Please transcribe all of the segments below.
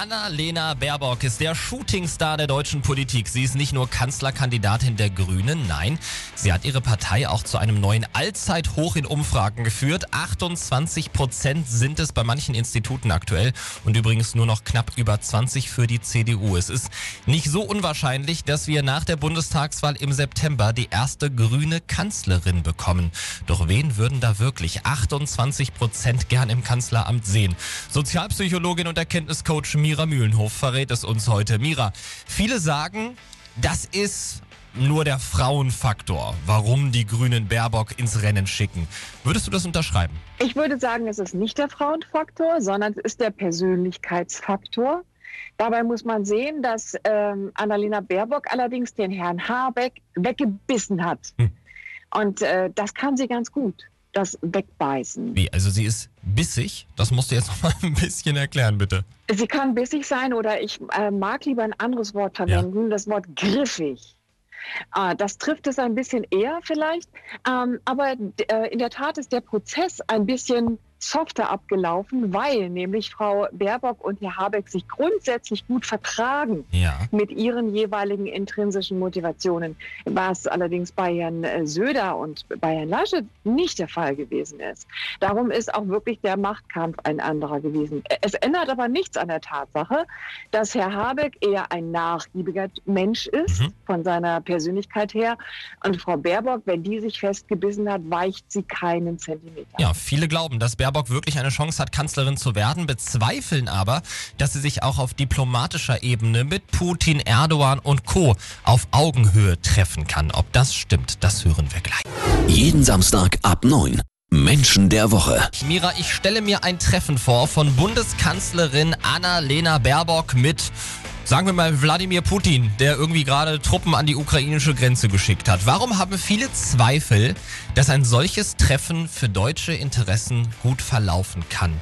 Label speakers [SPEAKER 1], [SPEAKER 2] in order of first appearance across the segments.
[SPEAKER 1] Anna-Lena Baerbock ist der Shootingstar der deutschen Politik. Sie ist nicht nur Kanzlerkandidatin der Grünen, nein, sie hat ihre Partei auch zu einem neuen Allzeithoch in Umfragen geführt. 28 Prozent sind es bei manchen Instituten aktuell und übrigens nur noch knapp über 20 für die CDU. Es ist nicht so unwahrscheinlich, dass wir nach der Bundestagswahl im September die erste grüne Kanzlerin bekommen. Doch wen würden da wirklich 28 Prozent gern im Kanzleramt sehen? Sozialpsychologin und Erkenntniscoach Mira Mühlenhof verrät es uns heute. Mira, viele sagen, das ist nur der Frauenfaktor, warum die Grünen Baerbock ins Rennen schicken. Würdest du das unterschreiben?
[SPEAKER 2] Ich würde sagen, es ist nicht der Frauenfaktor, sondern es ist der Persönlichkeitsfaktor. Dabei muss man sehen, dass ähm, Annalena Baerbock allerdings den Herrn Habeck weggebissen hat. Hm. Und äh, das kann sie ganz gut das Wegbeißen.
[SPEAKER 1] Wie? Also sie ist bissig? Das musst du jetzt noch mal ein bisschen erklären, bitte.
[SPEAKER 2] Sie kann bissig sein oder ich äh, mag lieber ein anderes Wort verwenden, ja. das Wort griffig. Äh, das trifft es ein bisschen eher vielleicht. Ähm, aber äh, in der Tat ist der Prozess ein bisschen softer abgelaufen, weil nämlich Frau Baerbock und Herr Habeck sich grundsätzlich gut vertragen ja. mit ihren jeweiligen intrinsischen Motivationen, was allerdings bei Herrn äh, Söder und bei Herrn Laschet nicht der Fall gewesen ist. Darum ist auch wirklich der Machtkampf ein anderer gewesen. Es ändert aber nichts an der Tatsache, dass Herr Habeck eher ein nachgiebiger Mensch ist, mhm. von seiner Persönlichkeit her, und Frau Baerbock, wenn die sich festgebissen hat, weicht sie keinen Zentimeter.
[SPEAKER 1] Ja, viele glauben, dass Baerbock Baerbock wirklich eine Chance hat, Kanzlerin zu werden, bezweifeln aber, dass sie sich auch auf diplomatischer Ebene mit Putin, Erdogan und Co. auf Augenhöhe treffen kann. Ob das stimmt, das hören wir gleich.
[SPEAKER 3] Jeden Samstag ab 9. Menschen der Woche.
[SPEAKER 1] Mira, ich stelle mir ein Treffen vor von Bundeskanzlerin Anna-Lena Baerbock mit sagen wir mal Wladimir Putin, der irgendwie gerade Truppen an die ukrainische Grenze geschickt hat. Warum haben viele Zweifel, dass ein solches Treffen für deutsche Interessen gut verlaufen kann?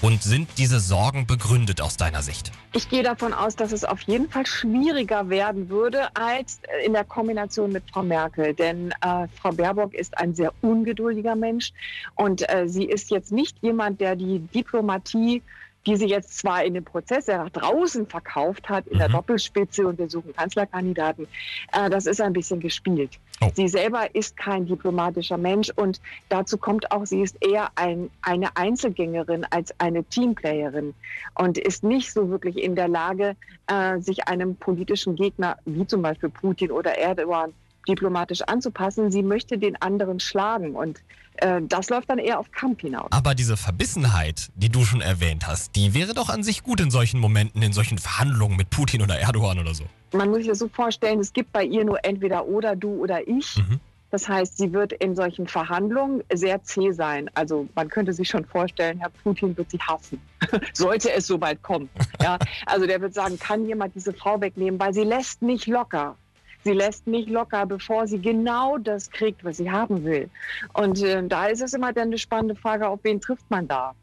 [SPEAKER 1] Und sind diese Sorgen begründet aus deiner Sicht?
[SPEAKER 2] Ich gehe davon aus, dass es auf jeden Fall schwieriger werden würde als in der Kombination mit Frau Merkel. Denn äh, Frau Baerbock ist ein sehr ungeduldiger Mensch und äh, sie ist jetzt nicht jemand, der die Diplomatie die sie jetzt zwar in dem Prozess nach draußen verkauft hat, in mhm. der Doppelspitze und wir suchen Kanzlerkandidaten, äh, das ist ein bisschen gespielt. Oh. Sie selber ist kein diplomatischer Mensch und dazu kommt auch, sie ist eher ein, eine Einzelgängerin als eine Teamplayerin und ist nicht so wirklich in der Lage, äh, sich einem politischen Gegner wie zum Beispiel Putin oder Erdogan diplomatisch anzupassen. Sie möchte den anderen schlagen und äh, das läuft dann eher auf Kampf hinaus.
[SPEAKER 1] Aber diese Verbissenheit, die du schon erwähnt hast, die wäre doch an sich gut in solchen Momenten, in solchen Verhandlungen mit Putin oder Erdogan oder so.
[SPEAKER 2] Man muss sich das so vorstellen, es gibt bei ihr nur entweder oder du oder ich. Mhm. Das heißt, sie wird in solchen Verhandlungen sehr zäh sein. Also man könnte sich schon vorstellen, Herr Putin wird sie hassen, sollte es soweit kommen. Ja, also der wird sagen, kann jemand diese Frau wegnehmen, weil sie lässt nicht locker. Sie lässt nicht locker, bevor sie genau das kriegt, was sie haben will. Und äh, da ist es immer dann eine spannende Frage, auf wen trifft man da?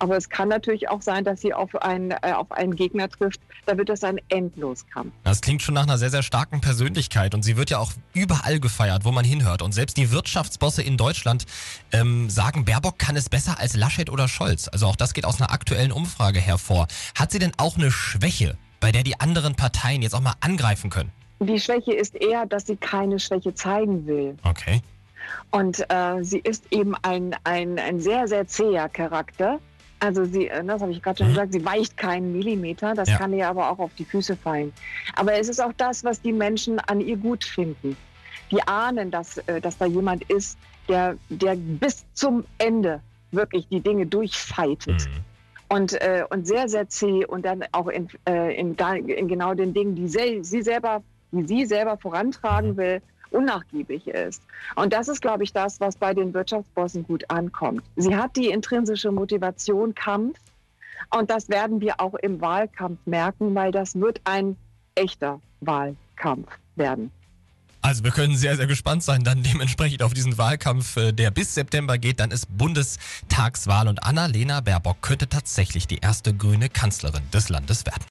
[SPEAKER 2] Aber es kann natürlich auch sein, dass sie auf einen, äh, auf einen Gegner trifft. Da wird das ein Endloskampf.
[SPEAKER 1] Das klingt schon nach einer sehr, sehr starken Persönlichkeit. Und sie wird ja auch überall gefeiert, wo man hinhört. Und selbst die Wirtschaftsbosse in Deutschland ähm, sagen, Baerbock kann es besser als Laschet oder Scholz. Also auch das geht aus einer aktuellen Umfrage hervor. Hat sie denn auch eine Schwäche, bei der die anderen Parteien jetzt auch mal angreifen können?
[SPEAKER 2] Die Schwäche ist eher, dass sie keine Schwäche zeigen will.
[SPEAKER 1] Okay.
[SPEAKER 2] Und äh, sie ist eben ein, ein, ein sehr, sehr zäher Charakter. Also sie, äh, das habe ich gerade schon mhm. gesagt, sie weicht keinen Millimeter. Das ja. kann ihr aber auch auf die Füße fallen. Aber es ist auch das, was die Menschen an ihr gut finden. Die ahnen, dass, äh, dass da jemand ist, der, der bis zum Ende wirklich die Dinge durchfeitet. Mhm. Und, äh, und sehr, sehr zäh und dann auch in, äh, in, in genau den Dingen, die sie selber die sie selber vorantragen will, unnachgiebig ist. Und das ist, glaube ich, das, was bei den Wirtschaftsbossen gut ankommt. Sie hat die intrinsische Motivation Kampf und das werden wir auch im Wahlkampf merken, weil das wird ein echter Wahlkampf werden.
[SPEAKER 1] Also wir können sehr, sehr gespannt sein, dann dementsprechend auf diesen Wahlkampf, äh, der bis September geht. Dann ist Bundestagswahl und Annalena Baerbock könnte tatsächlich die erste grüne Kanzlerin des Landes werden.